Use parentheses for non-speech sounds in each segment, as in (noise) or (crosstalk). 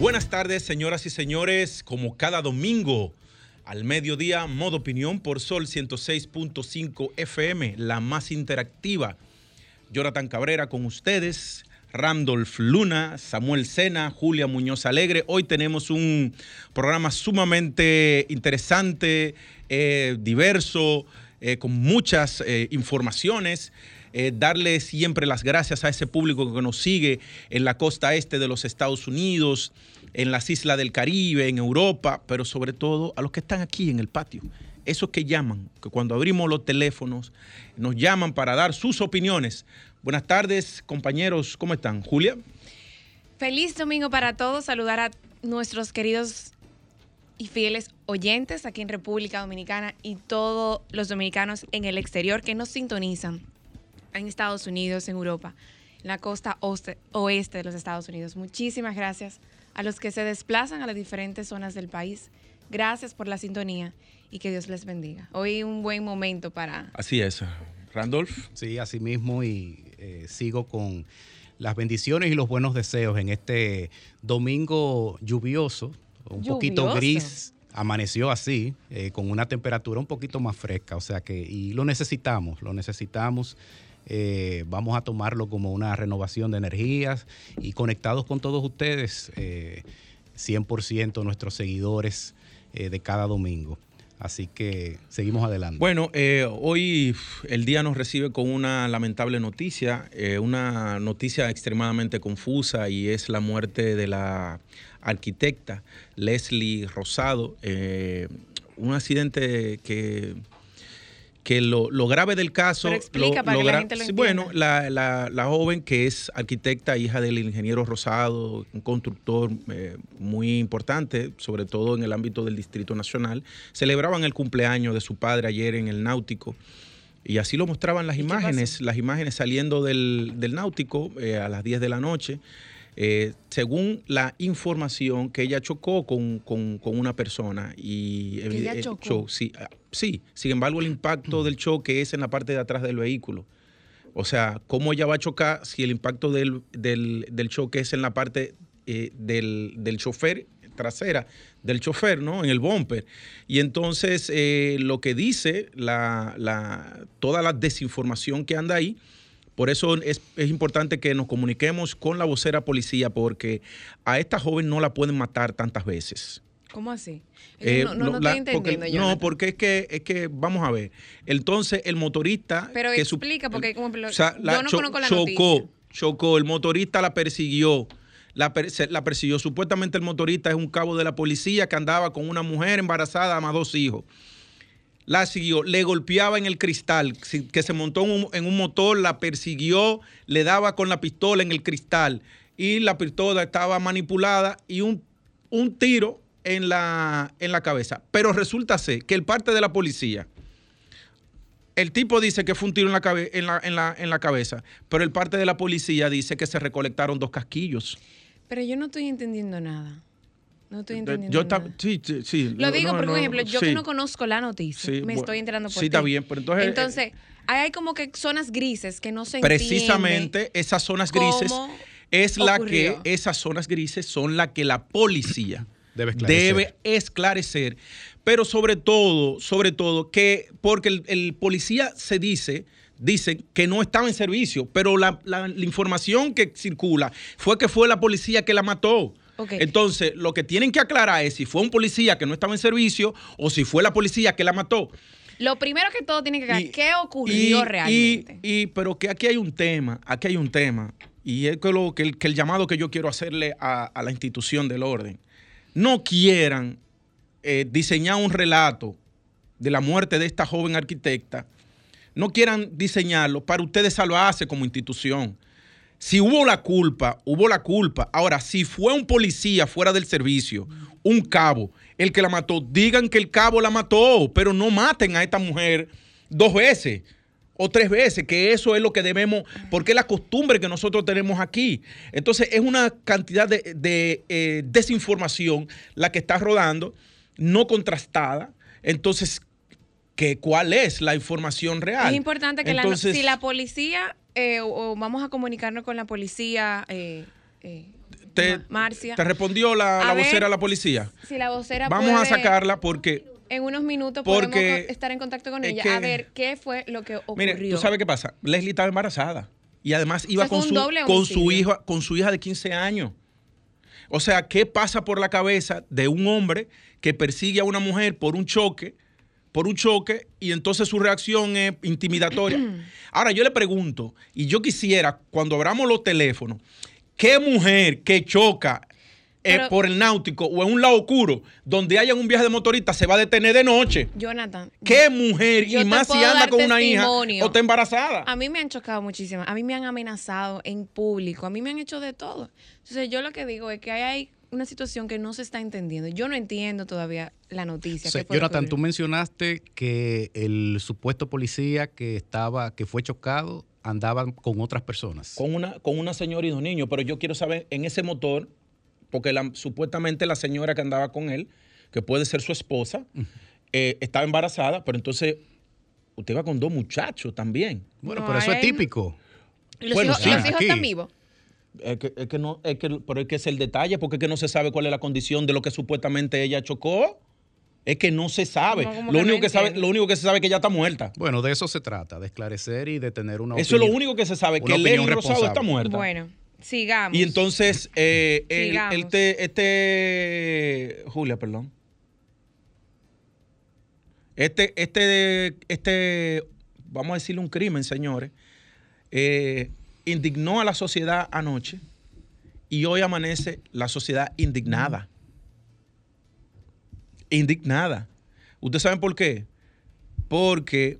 Buenas tardes, señoras y señores. Como cada domingo al mediodía, modo opinión por Sol 106.5 FM, la más interactiva. Jonathan Cabrera con ustedes. Randolph Luna, Samuel Sena, Julia Muñoz Alegre. Hoy tenemos un programa sumamente interesante, eh, diverso, eh, con muchas eh, informaciones. Darle siempre las gracias a ese público que nos sigue en la costa este de los Estados Unidos, en las islas del Caribe, en Europa, pero sobre todo a los que están aquí en el patio. Esos que llaman, que cuando abrimos los teléfonos nos llaman para dar sus opiniones. Buenas tardes, compañeros, ¿cómo están? Julia. Feliz domingo para todos. Saludar a nuestros queridos y fieles oyentes aquí en República Dominicana y todos los dominicanos en el exterior que nos sintonizan en Estados Unidos, en Europa, en la costa oeste de los Estados Unidos. Muchísimas gracias a los que se desplazan a las diferentes zonas del país. Gracias por la sintonía y que Dios les bendiga. Hoy un buen momento para... Así es. Randolph. Sí, así mismo y eh, sigo con las bendiciones y los buenos deseos en este domingo lluvioso, un poquito gris. Amaneció así, eh, con una temperatura un poquito más fresca, o sea que, y lo necesitamos, lo necesitamos. Eh, vamos a tomarlo como una renovación de energías y conectados con todos ustedes, 100% nuestros seguidores de cada domingo. Así que seguimos adelante. Bueno, eh, hoy el día nos recibe con una lamentable noticia, eh, una noticia extremadamente confusa y es la muerte de la arquitecta Leslie Rosado, eh, un accidente que que lo, grave del caso... Pero explica para que la gente lo Bueno, la, joven que es arquitecta, hija del ingeniero Rosado, un constructor eh, muy importante, sobre todo en el ámbito del Distrito Nacional, celebraban el cumpleaños de su padre ayer en el Náutico. Y así lo mostraban las imágenes, las imágenes saliendo del, Náutico eh, a las 10 de la noche. Eh, según la información que ella chocó con, una persona y ella eh, chocó? sí, ah, sí, sin embargo el impacto del choque es en la parte de atrás del vehículo. O sea, ¿cómo ella va a chocar si el impacto del, choque es en la parte eh, del, del, chofer trasera, del chofer, ¿no? En el bumper. Y entonces lo que dice la, la, toda la desinformación que anda ahí por eso es, importante que nos comuniquemos con la vocera policía porque a esta joven no la pueden matar tantas veces. ¿Cómo así? Eh, no, no, estoy entendiendo. Porque, no, porque es que, es que, vamos a ver, entonces el motorista... Pero que explica, porque como, o sea, yo no conozco la chocó, Chocó, el motorista la persiguió. La, la, persiguió. Supuestamente el motorista es un cabo de la policía que andaba con una mujer embarazada, más dos hijos la siguió, le golpeaba en el cristal, que se montó en un, motor, la persiguió, le daba con la pistola en el cristal y la pistola estaba manipulada y un, un tiro en la, en la cabeza. Pero resulta ser que el parte de la policía, el tipo dice que fue un tiro en la, en, la, en, la, en la cabeza, pero el parte de la policía dice que se recolectaron dos casquillos. Pero yo no estoy entendiendo nada. No estoy entendiendo. Yo sí, sí, sí, Lo digo porque, por ejemplo, yo que no conozco la noticia, me estoy enterando por Sí, está bien, pero entonces. Entonces, eh, hay como que zonas grises que no se Precisamente esas zonas grises es la que, esas zonas grises son las que la policía debe esclarecer. Pero sobre todo, sobre todo, que porque el, policía se dice dicen que no estaba en servicio, pero la, la, información que circula fue que fue la policía que la mató. Entonces, lo que tienen que aclarar es si fue un policía que no estaba en servicio o si fue la policía que la mató. Lo primero que todo tiene que aclarar, ¿qué ocurrió realmente? Y, pero que aquí hay un tema, aquí hay un tema, y es que, lo, que, el, llamado que yo quiero hacerle a, la institución del orden. No quieran eh, diseñar un relato de la muerte de esta joven arquitecta, no quieran diseñarlo para ustedes salvarse como institución. Si hubo la culpa, hubo la culpa. Ahora, si fue un policía fuera del servicio, un cabo, el que la mató, digan que el cabo la mató, pero no maten a esta mujer dos veces o tres veces, que eso es lo que debemos, porque es la costumbre que nosotros tenemos aquí. Entonces es una cantidad de, eh, desinformación la que está rodando, no contrastada. Entonces, ¿qué, ¿cuál es la información real? Es importante que la, si la policía, eh, o, vamos a comunicarnos con la policía, eh, te, Marcia. ¿Te respondió la, vocera a la policía? Si la vocera Vamos a sacarla porque en unos minutos podemos estar en contacto con ella a ver qué fue lo que ocurrió. Mire, tú sabes qué pasa. Leslie estaba embarazada y además iba con, su, con, su hija, con su hija de 15 años. O sea, ¿qué pasa por la cabeza de un hombre que persigue a una mujer por un choque, por un choque, y entonces su reacción es intimidatoria? (clears throat) Ahora, yo le pregunto, y yo quisiera, cuando abramos los teléfonos, ¿qué mujer que choca eh, por el náutico o en un lado oscuro donde haya un viaje de motorista se va a detener de noche. Jonathan. ¿Qué mujer? y más si anda con una hija o está embarazada. A mí me han chocado muchísimo. A mí me han amenazado en público. A mí me han hecho de todo. Entonces yo lo que digo es que hay una situación que no se está entendiendo. Yo no entiendo todavía la noticia. Jonathan, tú mencionaste que el supuesto policía que estaba, que fue chocado, andaba con otras personas. Con una, con una señora y dos niños, pero yo quiero saber, en ese motor porque supuestamente la señora que andaba con él, que puede ser su esposa, eh, estaba embarazada, pero entonces usted va con dos muchachos también. Bueno, pero eso es típico. ¿Los bueno, hijos, sí, ¿los hijos están vivos? Es que, es que no, es que, pero es que es el detalle, porque es que no se sabe cuál es la condición de lo que supuestamente ella chocó. Es que no se sabe. lo, único que sabe lo único que se sabe es que ella está muerta. Bueno, de eso se trata, de esclarecer y de tener una Eso es lo único que se sabe, que Lenny Rosado está muerta. Bueno. Sigamos. Y entonces, eh, este, este, Julia, perdón. Este, este, este, vamos a decirle un crimen, señores, eh, indignó a la sociedad anoche y hoy amanece la sociedad indignada. Indignada. ¿Ustedes saben por qué? Porque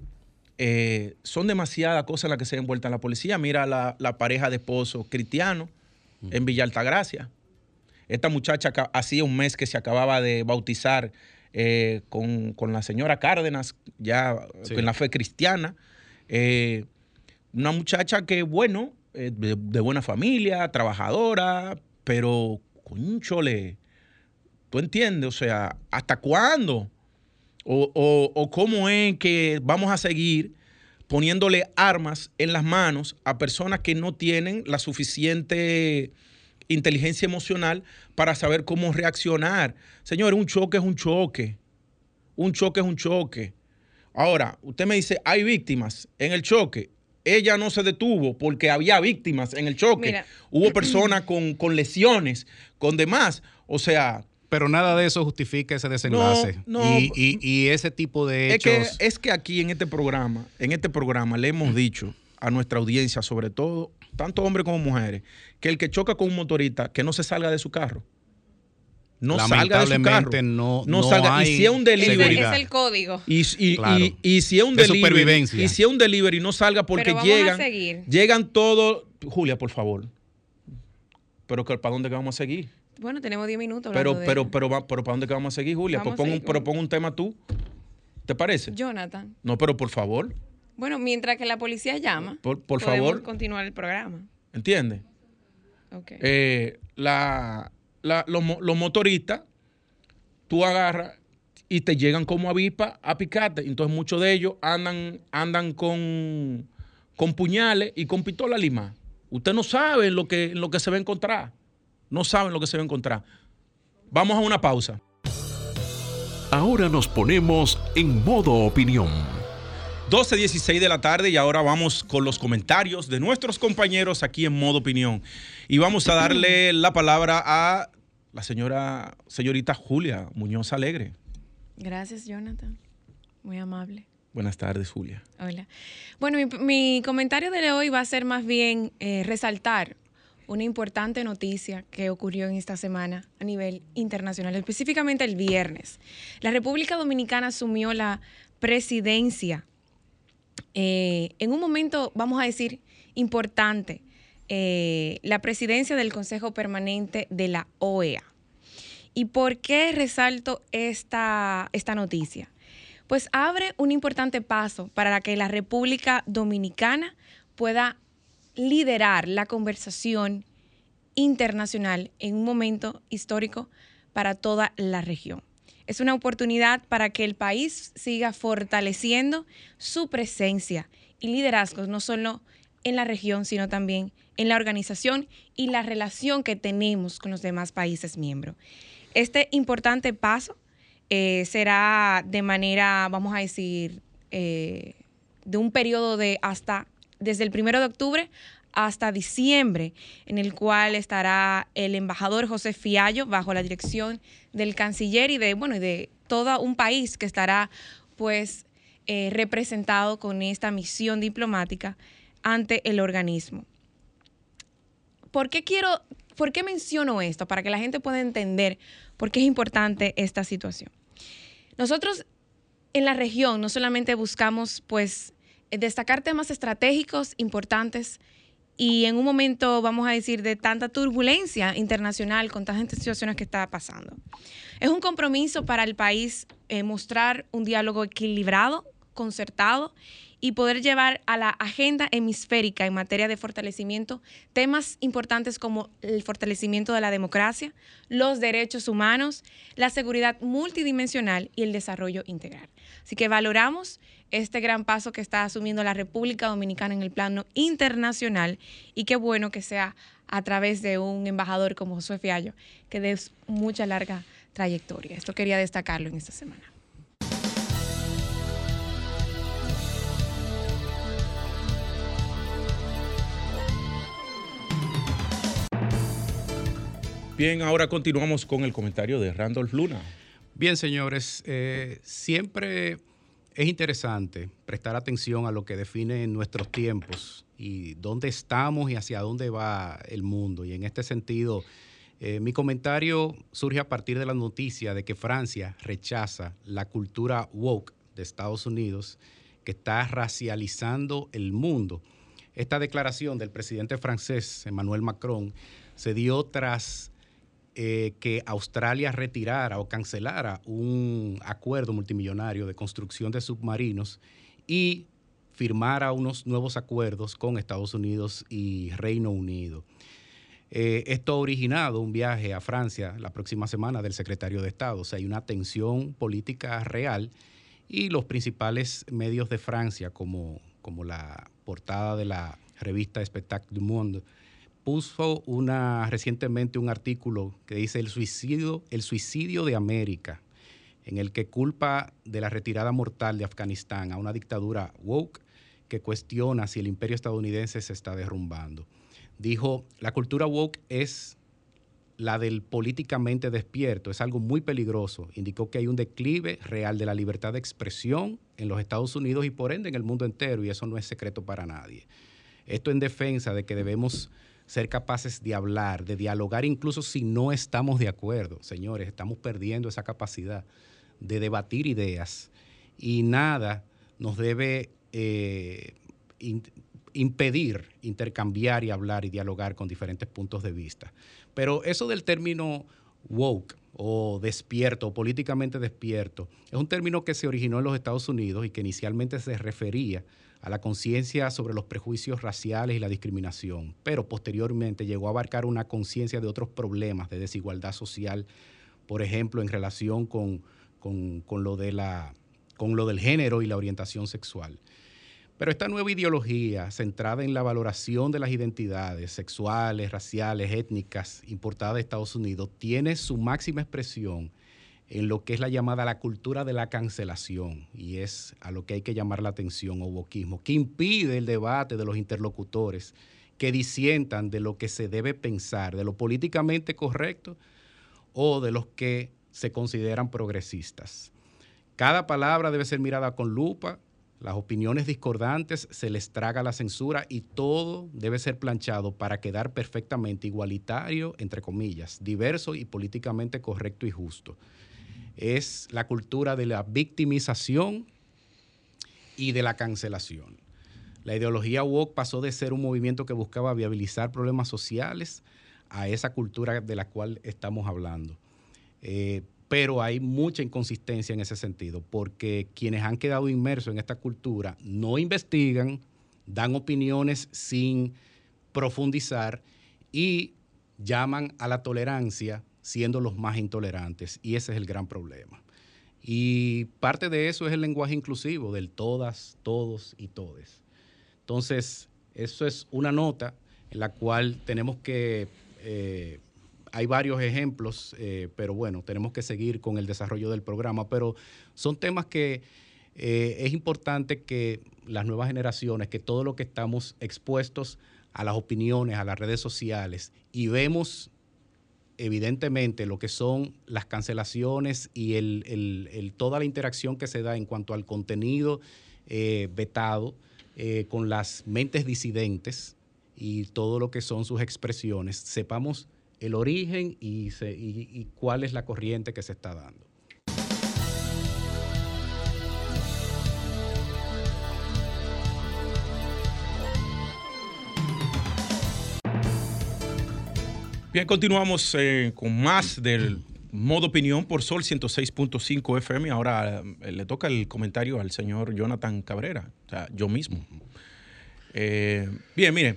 eh, son demasiadas cosas las que se envuelta la policía. Mira la, pareja de esposo cristiano en Villa Altagracia. Esta muchacha hacía un mes que se acababa de bautizar eh, con, la señora Cárdenas, ya en la fe cristiana. Eh, una muchacha que, bueno, de, buena familia, trabajadora, pero chole, ¿tú entiendes? O sea, ¿hasta cuándo? O, cómo es que vamos a seguir poniéndole armas en las manos a personas que no tienen la suficiente inteligencia emocional para saber cómo reaccionar. Señores, un choque es un choque. Un choque es un choque. Ahora, usted me dice, hay víctimas en el choque. Ella no se detuvo porque había víctimas en el choque. Hubo personas con, con lesiones, con demás. O sea, pero nada de eso justifica ese desenlace. y, ese tipo de hechos. Es que, es que aquí en este programa, en este programa le hemos dicho a nuestra audiencia, sobre todo, tanto hombres como mujeres, que el que choca con un motorista, que no se salga de su carro. No salga de su carro. No, no, salga. y si es un delivery. Es el código. Y, si es un delivery. Y si es un delivery, no salga porque llegan. Llegan todos. Julia, por favor. Pero ¿para dónde vamos a seguir? Bueno, tenemos 10 minutos. Pero, pero, pero, pero, ¿para dónde que vamos a seguir, Julia? pues pon, un, pero pon un tema tú. ¿Te parece? Jonathan. No, pero por favor. Bueno, mientras que la policía llama, por, por favor. continuar el programa. ¿Entiendes? Ok. Eh, la, los, motoristas, tú agarras y te llegan como avispa a picarte. Entonces muchos de ellos andan, andan con, con puñales y con pistola lima. Usted no sabe lo que, lo que se va a encontrar no saben lo que se va a encontrar. Vamos a una pausa. Ahora nos ponemos en modo opinión. 12.16 de la tarde y ahora vamos con los comentarios de nuestros compañeros aquí en modo opinión. Y vamos a darle la palabra a la señora, señorita Julia Muñoz Alegre. Gracias, Jonathan. Muy amable. Buenas tardes, Julia. Hola. Bueno, mi, comentario de hoy va a ser más bien eh, resaltar una importante noticia que ocurrió en esta semana a nivel internacional, específicamente el viernes. La República Dominicana asumió la presidencia eh, en un momento, vamos a decir, importante eh, la presidencia del Consejo Permanente de la OEA. ¿Y por qué resalto esta, esta noticia? Pues abre un importante paso para que la República Dominicana pueda liderar la conversación internacional en un momento histórico para toda la región. Es una oportunidad para que el país siga fortaleciendo su presencia y liderazgos, no solo en la región, sino también en la organización y la relación que tenemos con los demás países miembros. Este importante paso eh, será de manera, vamos a decir, eh, de un periodo de hasta desde el primero de octubre hasta diciembre, en el cual estará el embajador José Fiallo bajo la dirección del canciller y de, bueno, y de todo un país que estará pues eh, representado con esta misión diplomática ante el organismo. ¿Por qué quiero, por qué menciono esto? Para que la gente pueda entender por qué es importante esta situación. Nosotros en la región no solamente buscamos pues destacar temas estratégicos importantes y en un momento, vamos a decir, de tanta turbulencia internacional con tantas situaciones que está pasando. Es un compromiso para el país eh, mostrar un diálogo equilibrado, concertado y poder llevar a la agenda hemisférica en materia de fortalecimiento temas importantes como el fortalecimiento de la democracia, los derechos humanos, la seguridad multidimensional y el desarrollo integral. Así que valoramos este gran paso que está asumiendo la República Dominicana en el plano internacional y qué bueno que sea a través de un embajador como Josué Fiallo, que de mucha larga trayectoria. Esto quería destacarlo en esta semana. Bien, ahora continuamos con el comentario de Randolph Luna. Bien, señores, eh, siempre es interesante prestar atención a lo que define nuestros tiempos y dónde estamos y hacia dónde va el mundo. Y en este sentido, eh, mi comentario surge a partir de la noticia de que Francia rechaza la cultura woke de Estados Unidos que está racializando el mundo. Esta declaración del presidente francés Emmanuel Macron se dio tras eh, que Australia retirara o cancelara un acuerdo multimillonario de construcción de submarinos y firmara unos nuevos acuerdos con Estados Unidos y Reino Unido. Eh, esto ha originado un viaje a Francia la próxima semana del secretario de Estado. O sea, hay una tensión política real y los principales medios de Francia, como, como la portada de la revista Spectacle du Monde, puso una, recientemente un artículo que dice el suicidio, el suicidio de América, en el que culpa de la retirada mortal de Afganistán a una dictadura woke que cuestiona si el imperio estadounidense se está derrumbando. Dijo, la cultura woke es la del políticamente despierto, es algo muy peligroso. Indicó que hay un declive real de la libertad de expresión en los Estados Unidos y por ende en el mundo entero, y eso no es secreto para nadie. Esto en defensa de que debemos ser capaces de hablar, de dialogar, incluso si no estamos de acuerdo. Señores, estamos perdiendo esa capacidad de debatir ideas y nada nos debe eh, impedir intercambiar y hablar y dialogar con diferentes puntos de vista. Pero eso del término woke o despierto o políticamente despierto es un término que se originó en los Estados Unidos y que inicialmente se refería a la conciencia sobre los prejuicios raciales y la discriminación, pero posteriormente llegó a abarcar una conciencia de otros problemas de desigualdad social, por ejemplo, en relación con, lo de la, con lo del género y la orientación sexual. Pero esta nueva ideología, centrada en la valoración de las identidades sexuales, raciales, étnicas importadas de Estados Unidos, tiene su máxima expresión en lo que es la llamada la cultura de la cancelación, y es a lo que hay que llamar la atención o boquismo, que impide el debate de los interlocutores que disientan de lo que se debe pensar, de lo políticamente correcto o de los que se consideran progresistas. Cada palabra debe ser mirada con lupa, las opiniones discordantes se les traga la censura y todo debe ser planchado para quedar perfectamente igualitario, entre comillas, diverso y políticamente correcto y justo es la cultura de la victimización y de la cancelación. La ideología woke pasó de ser un movimiento que buscaba viabilizar problemas sociales a esa cultura de la cual estamos hablando. Eh, pero hay mucha inconsistencia en ese sentido, porque quienes han quedado inmersos en esta cultura no investigan, dan opiniones sin profundizar y llaman a la tolerancia siendo los más intolerantes. Y ese es el gran problema. Y parte de eso es el lenguaje inclusivo, del todas, todos y todes. Entonces, eso es una nota en la cual tenemos que, eh, hay varios ejemplos, eh, pero bueno, tenemos que seguir con el desarrollo del programa, pero son temas que eh, es importante que las nuevas generaciones, que todo lo que estamos expuestos a las opiniones, a las redes sociales y vemos evidentemente lo que son las cancelaciones y el, toda la interacción que se da en cuanto al contenido eh, vetado con las mentes disidentes y todo lo que son sus expresiones, sepamos el origen y cuál es la corriente que se está dando. Bien, continuamos eh, con más del modo opinión por Sol 106.5 FM. Ahora eh, le toca el comentario al señor Jonathan Cabrera, o sea, yo mismo. Eh, bien, mire,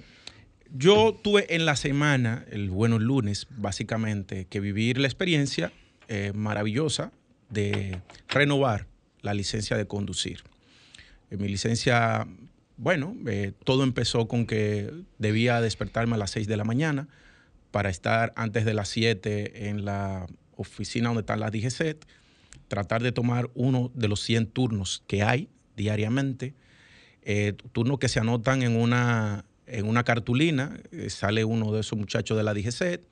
yo tuve en la semana, el buenos lunes, básicamente, que vivir la experiencia maravillosa de renovar la licencia de conducir. mi licencia, bueno, todo empezó con que debía despertarme a las 6 de la mañana para estar antes de las 7 en la oficina donde están las tratar de tomar uno de los 100 turnos que hay diariamente, eh, turnos que se anotan en una, en una cartulina, eh, sale uno de esos muchachos de la DGCET,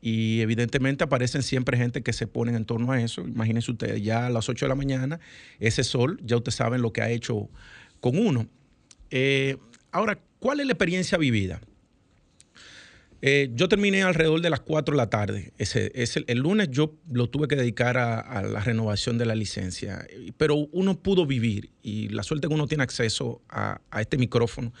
y evidentemente aparecen siempre gente que se ponen en torno a eso. Imagínense ustedes, ya a las 8 de la mañana, ese sol, ya ustedes saben lo que ha hecho con uno. Eh, ahora, ¿cuál es la experiencia vivida? Eh, yo terminé alrededor de las 4 de la tarde. Ese, el lunes yo lo tuve que dedicar a, la renovación de la licencia, pero uno pudo vivir y la suerte que uno tiene acceso a, este micrófono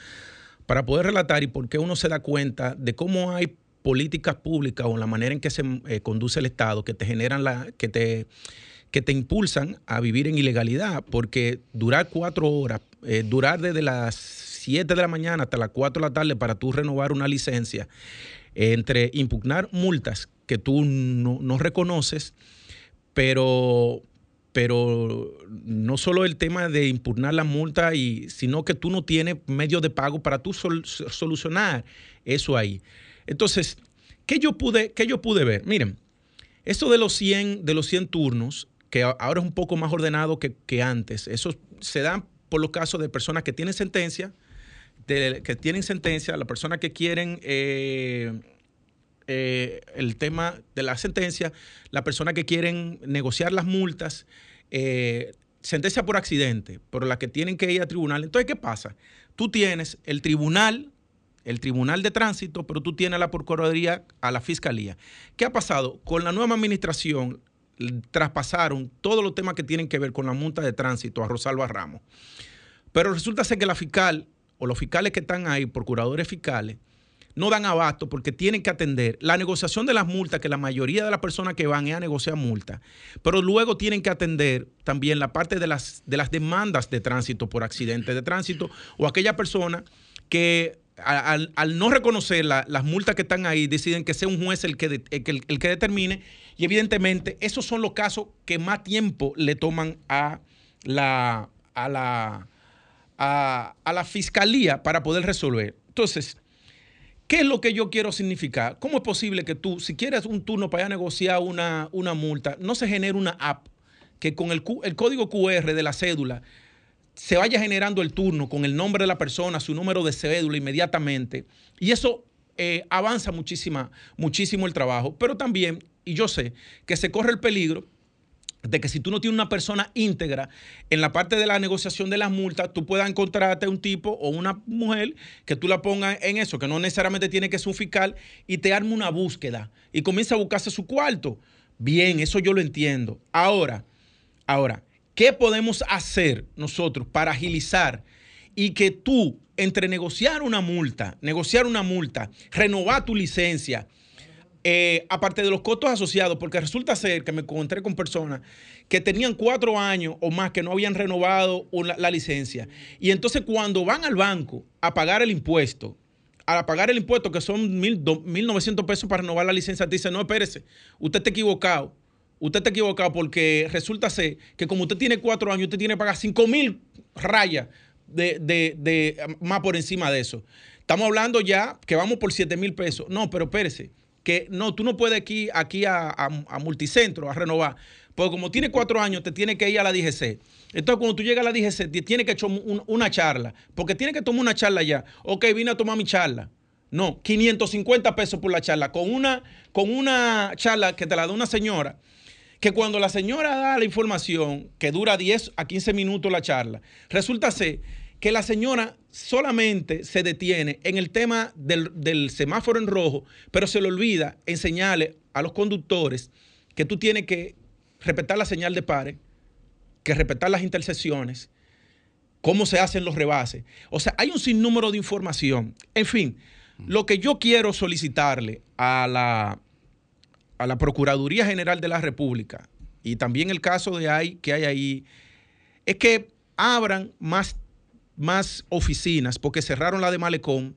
para poder relatar y por qué uno se da cuenta de cómo hay políticas públicas o la manera en que se eh, conduce el Estado que te generan la, que te, que te impulsan a vivir en ilegalidad, porque durar cuatro horas, eh, durar desde las 7 de la mañana hasta las 4 de la tarde para tú renovar una licencia, entre impugnar multas que tú no, reconoces, pero, pero no solo el tema de impugnar la multa, y, sino que tú no tienes medios de pago para tú solucionar eso ahí. Entonces, ¿qué yo pude, qué yo pude ver? Miren, esto de los 100, de los 100 turnos, que ahora es un poco más ordenado que, antes, eso se da por los casos de personas que tienen sentencia, que tienen sentencia, las personas que quieren eh, eh, el tema de la sentencia, las personas que quieren negociar las multas, eh, sentencia por accidente, pero las que tienen que ir a tribunal. Entonces, ¿qué pasa? Tú tienes el tribunal, el tribunal de tránsito, pero tú tienes la Procuraduría, a la Fiscalía. ¿Qué ha pasado? Con la nueva administración traspasaron todos los temas que tienen que ver con la multa de tránsito a Rosalba Ramos. Pero resulta ser que la fiscal o los fiscales que están ahí, procuradores fiscales, no dan abasto porque tienen que atender la negociación de las multas, que la mayoría de las personas que van es a negociar multas, pero luego tienen que atender también la parte de las, de las demandas de tránsito por accidente de tránsito o aquella persona que al, no reconocer las multas que están ahí, deciden que sea un juez el que, el, que determine y evidentemente esos son los casos que más tiempo le toman a la, a la a, la fiscalía para poder resolver. Entonces, ¿qué es lo que yo quiero significar? ¿Cómo es posible que tú, si quieres un turno para negociar una, una multa, no se genere una app que con el, el código QR de la cédula se vaya generando el turno con el nombre de la persona, su número de cédula inmediatamente. Y eso eh, avanza muchísima, muchísimo el trabajo. Pero también, y yo sé que se corre el peligro de que si tú no tienes una persona íntegra en la parte de la negociación de las multas, tú puedas encontrarte un tipo o una mujer que tú la pongas en eso, que no necesariamente tiene que ser un fiscal, y te arme una búsqueda y comienza a buscarse su cuarto. Bien, eso yo lo entiendo. Ahora, ahora, ¿qué podemos hacer nosotros para agilizar y que tú, entre negociar una multa, negociar una multa, renovar tu licencia, eh, aparte de los costos asociados, porque resulta ser que me encontré con personas que tenían cuatro años o más que no habían renovado la licencia. Y entonces cuando van al banco a pagar el impuesto, a pagar el impuesto, que son 1.900 pesos para renovar la licencia, te dice, no, espérese, usted está equivocado. Usted está equivocado porque resulta ser que como usted tiene cuatro años, usted tiene que pagar 5.000 rayas de, de, más por encima de eso. Estamos hablando ya que vamos por 7 mil pesos. No, pero espérese, que no, tú no puedes aquí, aquí a, a, Multicentro a renovar. Porque como tiene cuatro años, te tiene que ir a la DGC. Entonces, cuando tú llegas a la DGC, te tiene que tomar una charla. Porque tiene que tomar una charla ya. Ok, vine a tomar mi charla. No, 550 pesos por la charla. Con una, con una charla que te la da una señora que cuando la señora da la información, que dura 10 a 15 minutos la charla, resulta ser que la señora solamente se detiene en el tema del, semáforo en rojo, pero se le olvida enseñarle a los conductores que tú tienes que respetar la señal de pare, que respetar las intersecciones, cómo se hacen los rebases. O sea, hay un sinnúmero de información. En fin, lo que yo quiero solicitarle a la, a la Procuraduría General de la República y también el caso de ahí que hay ahí es que abran más, más oficinas, porque cerraron la de Malecón,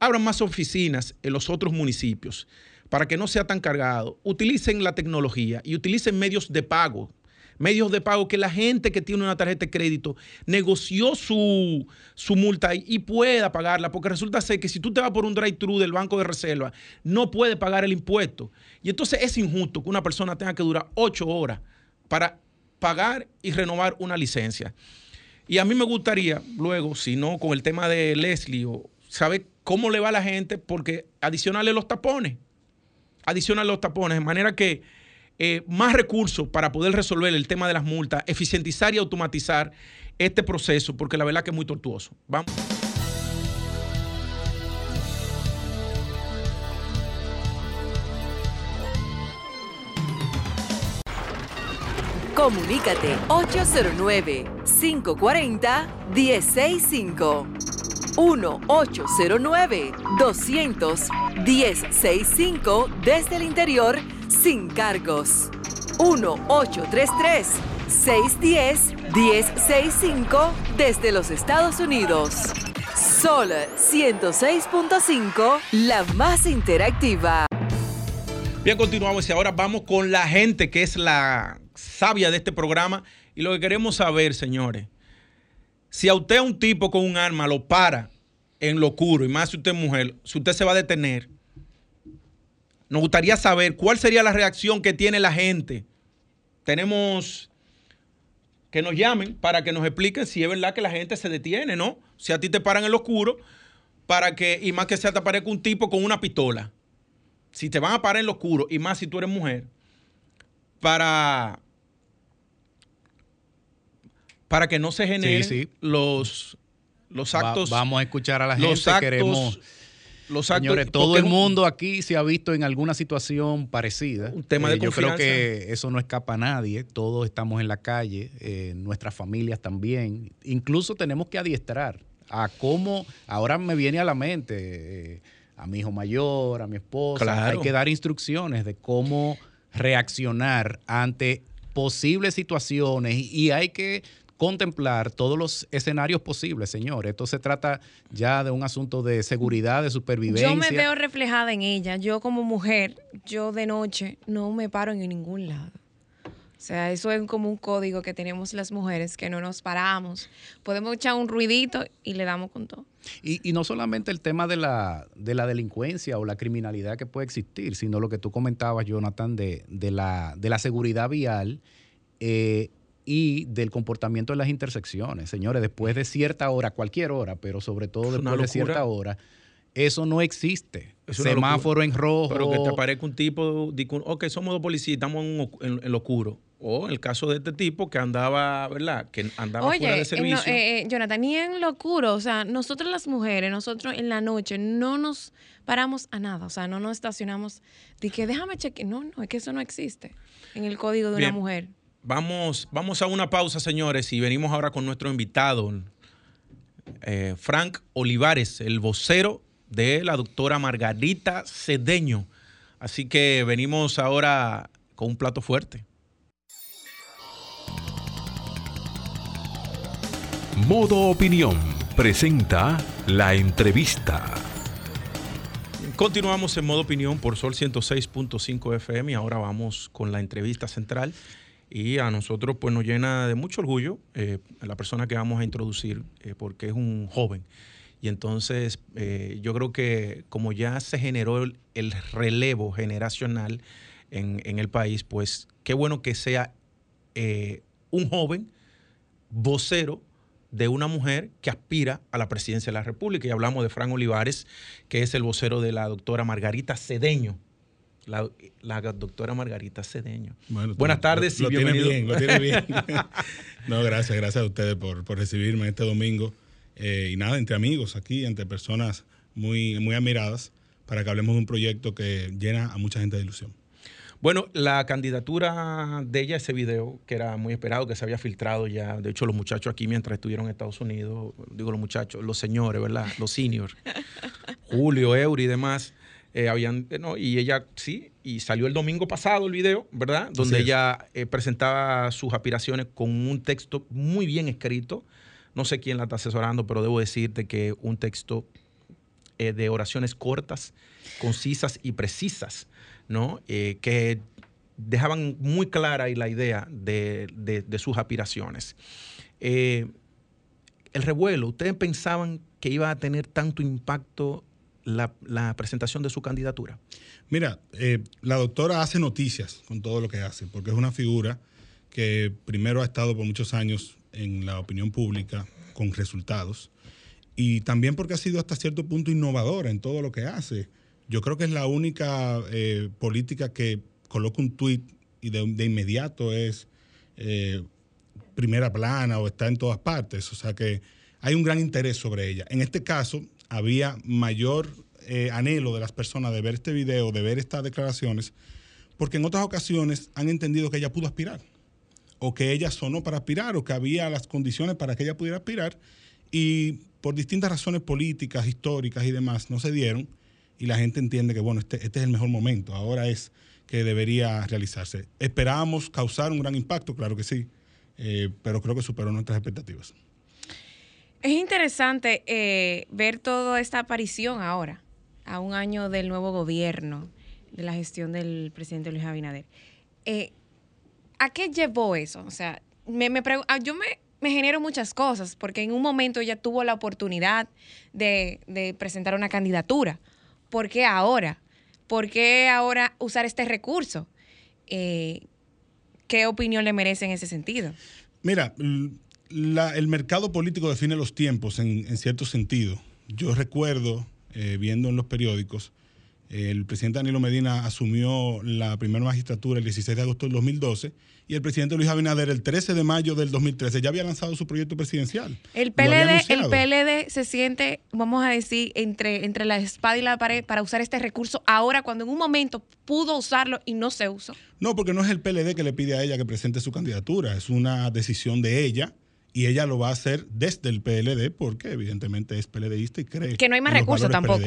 abran más oficinas en los otros municipios para que no sea tan cargado. Utilicen la tecnología y utilicen medios de pago medios de pago que la gente que tiene una tarjeta de crédito negoció su, multa y, pueda pagarla, porque resulta ser que si tú te vas por un drive-thru del Banco de Reserva, no puede pagar el impuesto. Y entonces es injusto que una persona tenga que durar ocho horas para pagar y renovar una licencia. Y a mí me gustaría, luego, si no, con el tema de Leslie, saber cómo le va a la gente, porque adicionarle los tapones. Adicionarle los tapones, de manera que eh, más recursos para poder resolver el tema de las multas, eficientizar y automatizar este proceso, porque la verdad que es muy tortuoso. Vamos. Comunícate 809 540 165 1 200 1065 desde el interior sin cargos. 1-833-610-1065 desde los Estados Unidos. Sol 106.5, la más interactiva. Bien, continuamos y ahora vamos con la gente que es la sabia de este programa. Y lo que queremos saber, señores, si a usted un tipo con un arma lo para en lo oscuro, y más si usted es mujer, si usted se va a detener, nos gustaría saber cuál sería la reacción que tiene la gente. Tenemos que nos llamen para que nos expliquen si es verdad que la gente se detiene, ¿no? Si a ti te paran en lo oscuro, para que, y más que sea te aparezca un tipo con una pistola. Si te van a parar en lo oscuro, y más si tú eres mujer, para, para que no se generen Los, los actos. vamos a escuchar a la gente. Los actos, queremos Señores, todo el mundo aquí se ha visto en alguna situación parecida. Un tema de eh, Yo creo que eso no escapa a nadie. Todos estamos en la calle, eh, nuestras familias también. Incluso tenemos que adiestrar a cómo, ahora me viene a la mente, eh, a mi hijo mayor, a mi esposa, hay que dar instrucciones de cómo reaccionar ante posibles situaciones y hay que contemplar todos los escenarios posibles, señor. Esto se trata ya de un asunto de seguridad, de supervivencia. Yo me veo reflejada en ella. Yo como mujer, yo de noche no me paro en ningún lado. O sea, eso es como un código que tenemos las mujeres, que no nos paramos. Podemos echar un ruidito y le damos con todo. Y, no solamente el tema de la, de la delincuencia o la criminalidad que puede existir, sino lo que tú comentabas, Jonathan, de, de, la, de la seguridad vial. Eh, y del comportamiento en las intersecciones. Señores, después de cierta hora, cualquier hora, pero sobre todo después de cierta hora, eso no existe. Semáforo en rojo. Pero que te aparezca un tipo, ok, somos dos policías, estamos en, lo oscuro. O en el caso de este tipo que andaba, ¿verdad? Que andaba fuera de servicio. Eh, eh, Jonathan, ni en lo oscuro. O sea, nosotros las mujeres, nosotros en la noche no nos paramos a nada. O sea, no nos estacionamos. De que déjame chequear. No, no, es que eso no existe en el código de una mujer. Vamos, vamos a una pausa, señores, y venimos ahora con nuestro invitado, eh, Frank Olivares, el vocero de la doctora Margarita Cedeño. Así que venimos ahora con un plato fuerte. Modo Opinión presenta la entrevista. Continuamos en modo opinión por Sol 106.5 FM y ahora vamos con la entrevista central. Y a nosotros pues nos llena de mucho orgullo eh, la persona que vamos a introducir eh, porque es un joven. Y entonces eh, yo creo que como ya se generó el, relevo generacional en, en, el país, pues qué bueno que sea un joven vocero de una mujer que aspira a la presidencia de la República. Y hablamos de Fran Olivares, que es el vocero de la doctora Margarita Cedeño. La, doctora Margarita Cedeño. Buenas tardes lo, y Tiene bien, lo tiene bien. (laughs) no, gracias, gracias a ustedes por, recibirme este domingo. Eh, y nada, entre amigos aquí, entre personas muy, muy admiradas, para que hablemos de un proyecto que llena a mucha gente de ilusión. Bueno, la candidatura de ella, ese video, que era muy esperado, que se había filtrado ya, de hecho los muchachos aquí mientras estuvieron en Estados Unidos, digo los muchachos, los señores, ¿verdad? Los seniors, (laughs) Julio, Eury y demás, eh, habían, eh, no, y ella sí, y salió el domingo pasado el video, ¿verdad? Donde ella eh, presentaba sus aspiraciones con un texto muy bien escrito. No sé quién la está asesorando, pero debo decirte que un texto de oraciones cortas, concisas y precisas ¿no? Que dejaban muy clara ahí la idea de, sus aspiraciones. El revuelo, ¿ustedes pensaban que iba a tener tanto impacto la, presentación de su candidatura? Mira, eh, la doctora hace noticias con todo lo que hace, porque es una figura que primero ha estado por muchos años en la opinión pública con resultados y también porque ha sido hasta cierto punto innovadora en todo lo que hace. Yo creo que es la única eh, política que coloca un tuit y de, inmediato es eh, primera plana o está en todas partes. O sea que hay un gran interés sobre ella. En este caso, había mayor eh, anhelo de las personas de ver este video, de ver estas declaraciones, porque en otras ocasiones han entendido que ella pudo aspirar, o que ella sonó para aspirar, o que había las condiciones para que ella pudiera aspirar, y por distintas razones políticas, históricas y demás no se dieron y la gente entiende que, bueno, este, este es el mejor momento, ahora es que debería realizarse. Esperábamos causar un gran impacto, claro que sí, eh, pero creo que superó nuestras expectativas. Es interesante eh, ver toda esta aparición ahora, a un año del nuevo gobierno, de la gestión del presidente Luis Abinader. Eh, ¿A qué llevó eso? O sea, me, me ah, yo me, me genero muchas cosas, porque en un momento ella tuvo la oportunidad de, de presentar una candidatura ¿por qué ahora? ¿Por qué ahora usar este recurso? Eh, ¿Qué opinión le merece en ese sentido? Mira, el mercado político define los tiempos en, cierto sentido. Yo recuerdo, eh, viendo en los periódicos, el presidente Danilo Medina asumió la primera magistratura el 16 de agosto del 2012 y el presidente Luis Abinader el 13 de mayo del 2013 ya había lanzado su proyecto presidencial. El PLD, el PLD se siente, vamos a decir, entre, entre la espada y la pared para usar este recurso ahora cuando en un momento pudo usarlo y no se usó. No, porque no es el PLD que le pide a ella que presente su candidatura, es una decisión de ella y ella lo va a hacer desde el PLD porque evidentemente es PLDista y cree que no hay más recursos tampoco.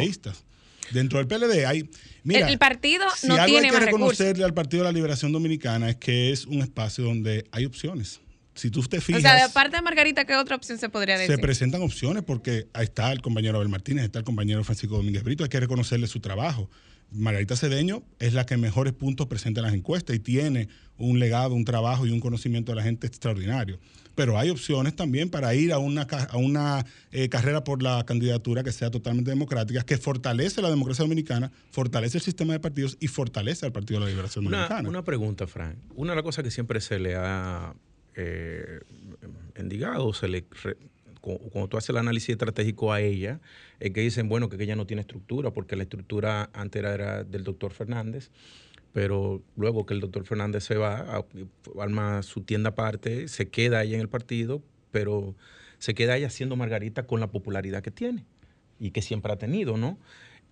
Dentro del PLD hay. Mira, el, partido si no algo tiene hay que reconocerle al Partido de la Liberación Dominicana es que es un espacio donde hay opciones. Si tú te fijas. O sea, de aparte de Margarita, ¿qué otra opción se podría decir? Se presentan opciones porque ahí está el compañero Abel Martínez, está el compañero Francisco Domínguez Brito, hay que reconocerle su trabajo. Margarita Cedeño es la que mejores puntos presenta en las encuestas y tiene un legado, un trabajo y un conocimiento de la gente extraordinario pero hay opciones también para ir a una, a una eh, carrera por la candidatura que sea totalmente democrática, que fortalece la democracia dominicana, fortalece el sistema de partidos y fortalece al Partido de la Liberación Dominicana. Una pregunta, Frank. Una de las cosas que siempre se le ha eh, endigado, se le cuando tú haces el análisis estratégico a ella, es que dicen, bueno, que ella no tiene estructura, porque la estructura antes era del doctor Fernández pero luego que el doctor Fernández se va, arma su tienda aparte, se queda ahí en el partido, pero se queda ahí haciendo Margarita con la popularidad que tiene y que siempre ha tenido, ¿no?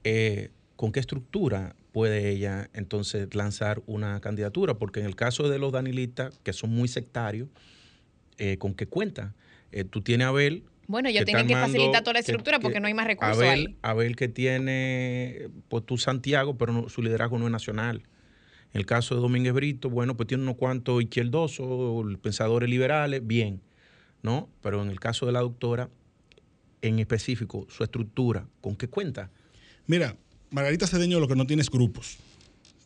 Eh, ¿Con qué estructura puede ella entonces lanzar una candidatura? Porque en el caso de los danilistas, que son muy sectarios, eh, ¿con qué cuenta? Eh, tú tienes a Abel Bueno, ellos tienen que facilitar toda la estructura porque no hay más recursos Abel, ahí. que tiene, pues tú Santiago, pero su liderazgo no es nacional. En el caso de Domínguez Brito, bueno, pues tiene unos cuantos izquierdosos, pensadores liberales, bien, ¿no? Pero en el caso de la doctora, en específico, su estructura, ¿con qué cuenta? Mira, Margarita Cedeño lo que no tiene es grupos,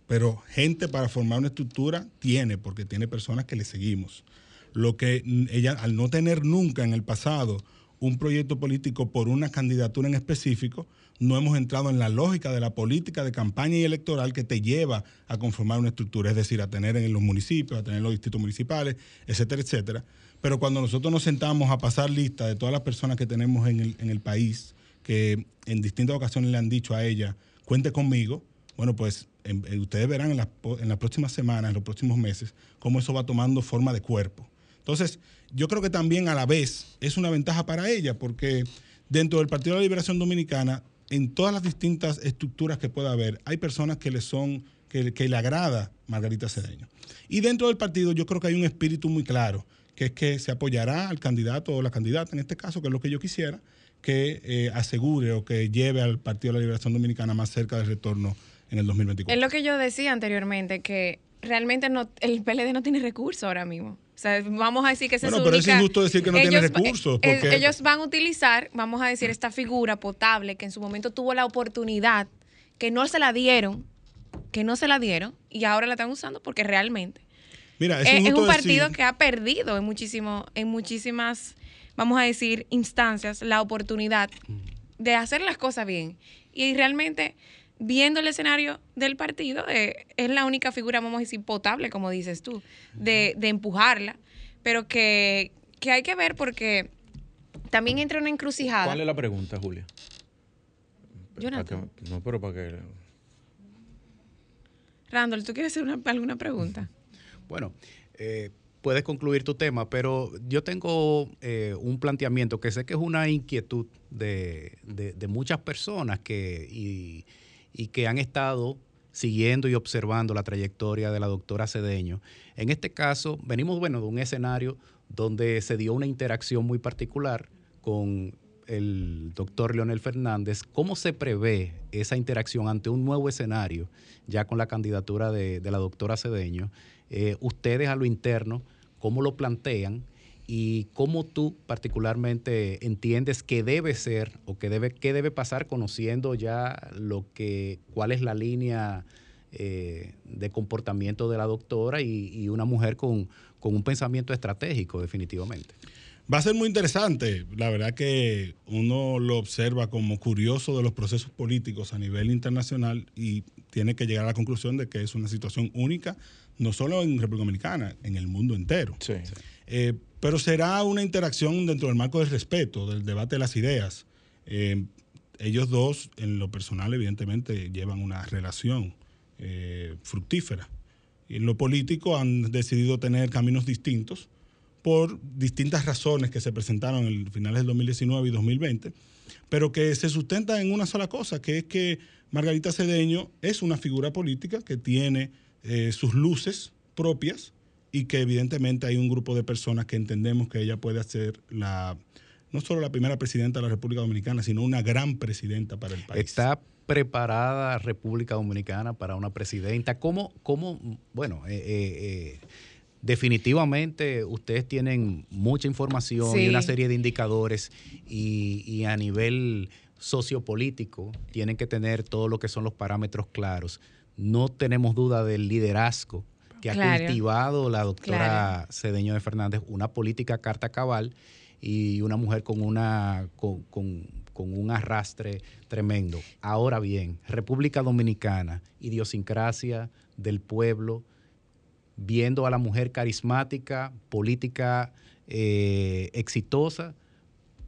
pero gente para formar una estructura tiene, porque tiene personas que le seguimos. Lo que ella, al no tener nunca en el pasado un proyecto político por una candidatura en específico, no hemos entrado en la lógica de la política de campaña y electoral que te lleva a conformar una estructura, es decir, a tener en los municipios, a tener en los distritos municipales, etcétera, etcétera. Pero cuando nosotros nos sentamos a pasar lista de todas las personas que tenemos en el, país, que en distintas ocasiones le han dicho a ella, cuente conmigo, bueno, pues ustedes verán en las, en las próximas semanas, en los próximos meses, cómo eso va tomando forma de cuerpo. Entonces, yo creo que también a la vez es una ventaja para ella, porque dentro del Partido de la Liberación Dominicana, en todas las distintas estructuras que pueda haber, hay personas que le son, que, que le agrada Margarita Cedeño. Y dentro del partido yo creo que hay un espíritu muy claro, que es que se apoyará al candidato o la candidata, en este caso, que es lo que yo quisiera, que eh, asegure o que lleve al Partido de la Liberación Dominicana más cerca del retorno en el 2024. Es lo que yo decía anteriormente, que realmente no, el PLD no tiene recursos ahora mismo. O sea, vamos a decir que se bueno, pero es injusto decir que no tiene recursos. Eh, porque... Ellos van a utilizar, vamos a decir, esta figura potable que en su momento tuvo la oportunidad, que no se la dieron, que no se la dieron, y ahora la están usando porque realmente Mira, es, es un partido que ha perdido en, muchísimo, en muchísimas, vamos a decir, instancias la oportunidad de hacer las cosas bien. Y realmente viendo el escenario del partido, eh, es la única figura, vamos a decir, potable, como dices tú, de, empujarla, pero que, hay que ver porque también entra una encrucijada. ¿Cuál es la pregunta, Julia? Jonathan. no, pero para que... Randall, ¿tú quieres hacer alguna pregunta? Bueno, eh, puedes concluir tu tema, pero yo tengo eh, un planteamiento que sé que es una inquietud de, de muchas personas que... Y, y que han estado siguiendo y observando la trayectoria de la doctora Cedeño. En este caso, venimos bueno, de un escenario donde se dio una interacción muy particular con el doctor Leonel Fernández. ¿Cómo se prevé esa interacción ante un nuevo escenario, ya con la candidatura de, la doctora Cedeño? Eh, ustedes a lo interno, ¿cómo lo plantean? Y cómo tú particularmente entiendes que debe ser o que debe, qué debe pasar conociendo ya lo que, cuál es la línea eh, de comportamiento de la doctora y, una mujer con, un pensamiento estratégico, definitivamente. Va a ser muy interesante. La verdad que uno lo observa como curioso de los procesos políticos a nivel internacional y tiene que llegar a la conclusión de que es una situación única, no solo en República Dominicana, en el mundo entero. Sí. Eh, pero será una interacción dentro del marco del respeto, del debate de las ideas. Eh, ellos dos, en lo personal, evidentemente, llevan una relación eh, fructífera. En lo político han decidido tener caminos distintos por distintas razones que se presentaron en finales del 2019 y 2020, pero que se sustentan en una sola cosa, que es que Margarita Cedeño es una figura política que tiene sus luces propias, y que evidentemente hay un grupo de personas que entendemos que ella puede ser la no solo la primera presidenta de la República Dominicana, sino una gran presidenta para el país. Está preparada República Dominicana para una presidenta. ¿Cómo, cómo bueno, eh, eh, eh, definitivamente ustedes tienen mucha información y una serie de indicadores y, y a nivel sociopolítico tienen que tener todo lo que son los parámetros claros. No tenemos duda del liderazgo que ha cultivado la doctora Cedeño de Fernández, una política carta cabal y una mujer con, una, con, un arrastre tremendo. Ahora bien, República Dominicana, idiosincrasia del pueblo, viendo a la mujer carismática, política eh, exitosa,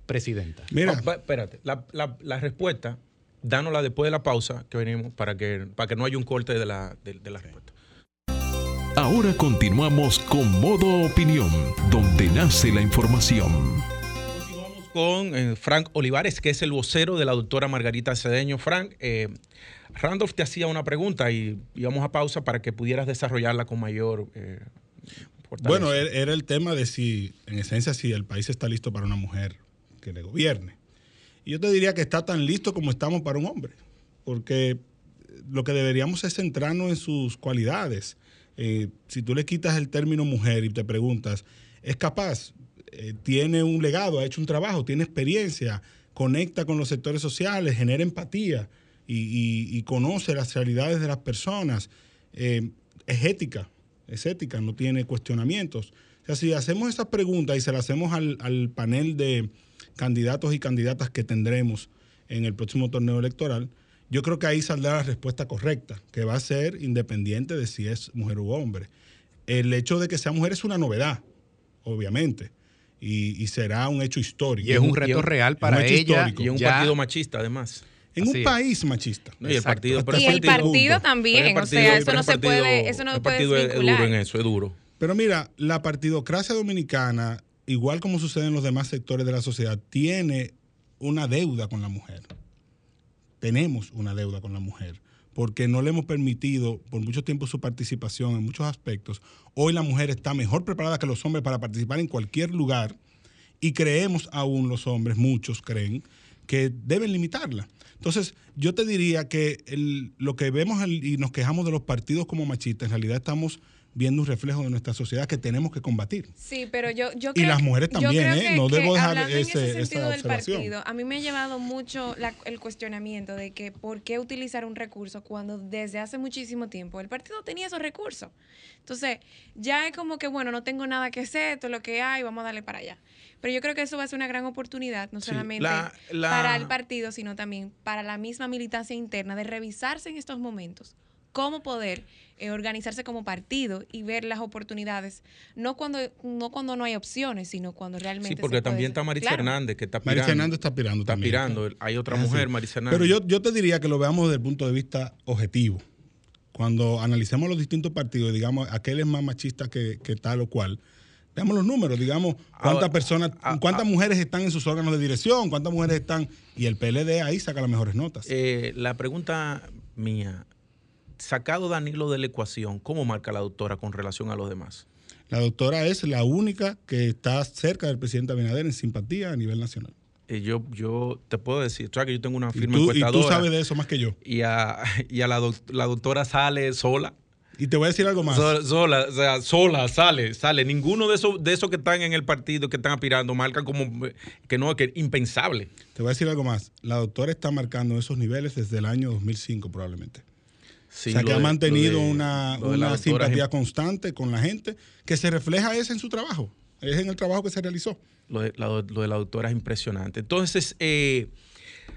presidenta. Mira, oh, espérate, la, la, respuesta, dánosla después de la pausa que venimos para que, para que no haya un corte de la, de la respuesta. Ahora continuamos con Modo Opinión, donde nace la información. Continuamos con eh, Frank Olivares, que es el vocero de la doctora Margarita Cedeño. Frank, eh, Randolph te hacía una pregunta y íbamos a pausa para que pudieras desarrollarla con mayor... Eh, bueno, era el tema de si, en esencia, si el país está listo para una mujer que le gobierne. Y yo te diría que está tan listo como estamos para un hombre, porque lo que deberíamos es centrarnos en sus cualidades. Eh, si tú le quitas el término mujer y te preguntas, ¿es capaz? Eh, ¿Tiene un legado? ¿Ha hecho un trabajo? ¿Tiene experiencia? ¿Conecta con los sectores sociales? ¿Genera empatía? Y, conoce las realidades de las personas. Eh, es ética, es ética, no tiene cuestionamientos. O sea, si hacemos esas preguntas y se las hacemos al, al panel de candidatos y candidatas que tendremos en el próximo torneo electoral, yo creo que ahí saldrá la respuesta correcta, que va a ser independiente de si es mujer u hombre. El hecho de que sea mujer es una novedad, obviamente, y, será un hecho histórico. Y es un reto real para ella. Y un partido machista, además. En un país machista. y el partido, y el partido, también. o sea, eso no se puede, eso no el partido es duro en eso, es duro. Pero mira, la partidocracia dominicana, igual como sucede en los demás sectores de la sociedad, tiene una deuda con la mujer tenemos una deuda con la mujer, porque no le hemos permitido por mucho tiempo su participación en muchos aspectos. Hoy la mujer está mejor preparada que los hombres para participar en cualquier lugar y creemos aún los hombres, muchos creen, que deben limitarla. Entonces, yo te diría que lo que vemos y nos quejamos de los partidos como machistas, en realidad estamos viendo un reflejo de nuestra sociedad que tenemos que combatir. Sí, pero yo, yo creo, Y las mujeres también, ¿eh? no debo dejar ese, esa partido, a mí me ha llevado mucho el cuestionamiento de que por qué utilizar un recurso cuando desde hace muchísimo tiempo el partido tenía esos recursos. Entonces, ya es como que, bueno, no tengo nada que hacer, todo lo que hay, vamos a darle para allá. Pero yo creo que eso va a ser una gran oportunidad, no solamente para el partido, sino también para la misma militancia interna de revisarse en estos momentos cómo poder eh, organizarse como partido y ver las oportunidades, no cuando, no cuando no hay opciones, sino cuando realmente. Sí, porque también está Marisa Hernández, que está aspirando. Marisa Hernández está aspirando. Está aspirando. Hay otra mujer, Marisa Hernández. Pero yo, yo te diría que lo veamos desde el punto de vista objetivo. Cuando analicemos los distintos partidos, digamos, aquel es más machista que, tal o cual, veamos los números, digamos, cuántas personas, cuántas mujeres están en sus órganos de dirección, cuántas mujeres están, y el PLD ahí saca las mejores notas. Eh, la pregunta mía, sacado Danilo de la ecuación, ¿cómo marca la doctora con relación a los demás? La doctora es la única que está cerca del presidente Abinader en simpatía a nivel nacional. Eh, yo, yo te puedo decir, que yo tengo una firma ¿Y tú, Y tú sabes de eso más que yo. Y a, (laughs) y a la, la doctora sale sola. Y te voy a decir algo más. Sola, o sea, sola, sale, sale. Ninguno de esos, de esos que están en el partido, que están aspirando, marcan como que no, que impensable. Te voy a decir algo más. La doctora está marcando esos niveles desde el año 2005 probablemente o sea, que ha mantenido una, simpatía constante con la gente, que se refleja ese en su trabajo, es en el trabajo que se realizó. Lo de la, doctora es impresionante. Entonces, eh,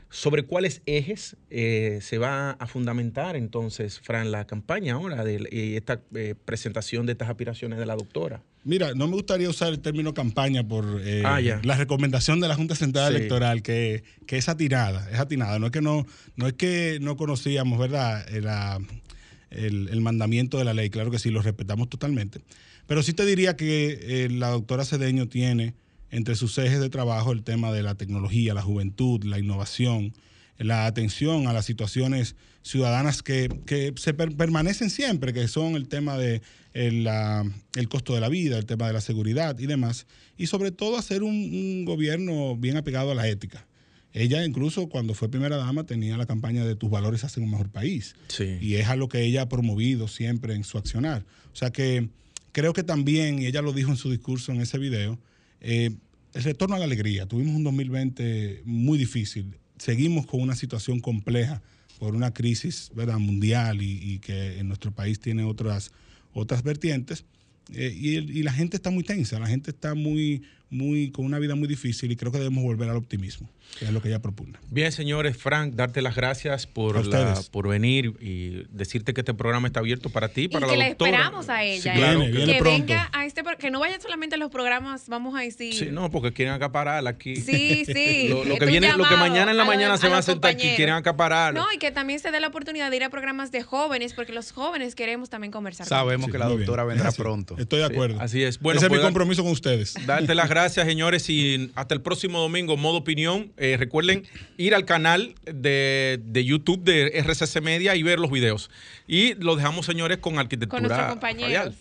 ¿sobre cuáles ejes eh, se va a fundamentar entonces, Fran, la campaña ahora de eh, esta presentación de estas aspiraciones de la doctora? Mira, no me gustaría usar el término campaña por eh, ah, la recomendación de la Junta Central Electoral, que, es atinada, es atinada. No es que no, no es que no conocíamos, ¿verdad? El, el, mandamiento de la ley, claro que sí, lo respetamos totalmente. Pero sí te diría que eh, la doctora Cedeño tiene entre sus ejes de trabajo el tema de la tecnología, la juventud, la innovación, la atención a las situaciones ciudadanas que, se permanecen siempre, que son el tema de el, costo de la vida, el tema de la seguridad y demás, y sobre todo hacer un, gobierno bien apegado a la ética. Ella incluso cuando fue primera dama tenía la campaña de tus valores hacen un mejor país. Y es a lo que ella ha promovido siempre en su accionar. O sea que creo que también, y ella lo dijo en su discurso en ese video, eh, el retorno a la alegría. Tuvimos un 2020 muy difícil seguimos con una situación compleja por una crisis ¿verdad? mundial y, que en nuestro país tiene otras, otras vertientes. Eh, y, la gente está muy tensa, la gente está muy, muy, con una vida muy difícil y creo que debemos volver al optimismo, que es lo que ella propone. Bien, señores, Frank, darte las gracias por, por venir y decirte que este programa está abierto para ti, para que la le esperamos a ella. ¿eh? que venga a este, que no vaya solamente a los programas, vamos a decir. Sí, no, porque quieren acaparar aquí. Sí, sí. (laughs) lo, que viene, lo que mañana en la mañana se va a sentar aquí, quieren acaparar. No, y que también se dé la oportunidad de ir a programas de jóvenes, porque los jóvenes queremos también conversar. Sabemos que la doctora vendrá pronto. Estoy de acuerdo. así es. Bueno, Ese es mi pues, compromiso con ustedes. Darte las gracias, (laughs) señores, y hasta el próximo domingo, modo opinión. Eh, recuerden ir al canal de, de, YouTube de RCC Media y ver los videos. Y lo dejamos, señores, con arquitectura. Con nuestros compañeros.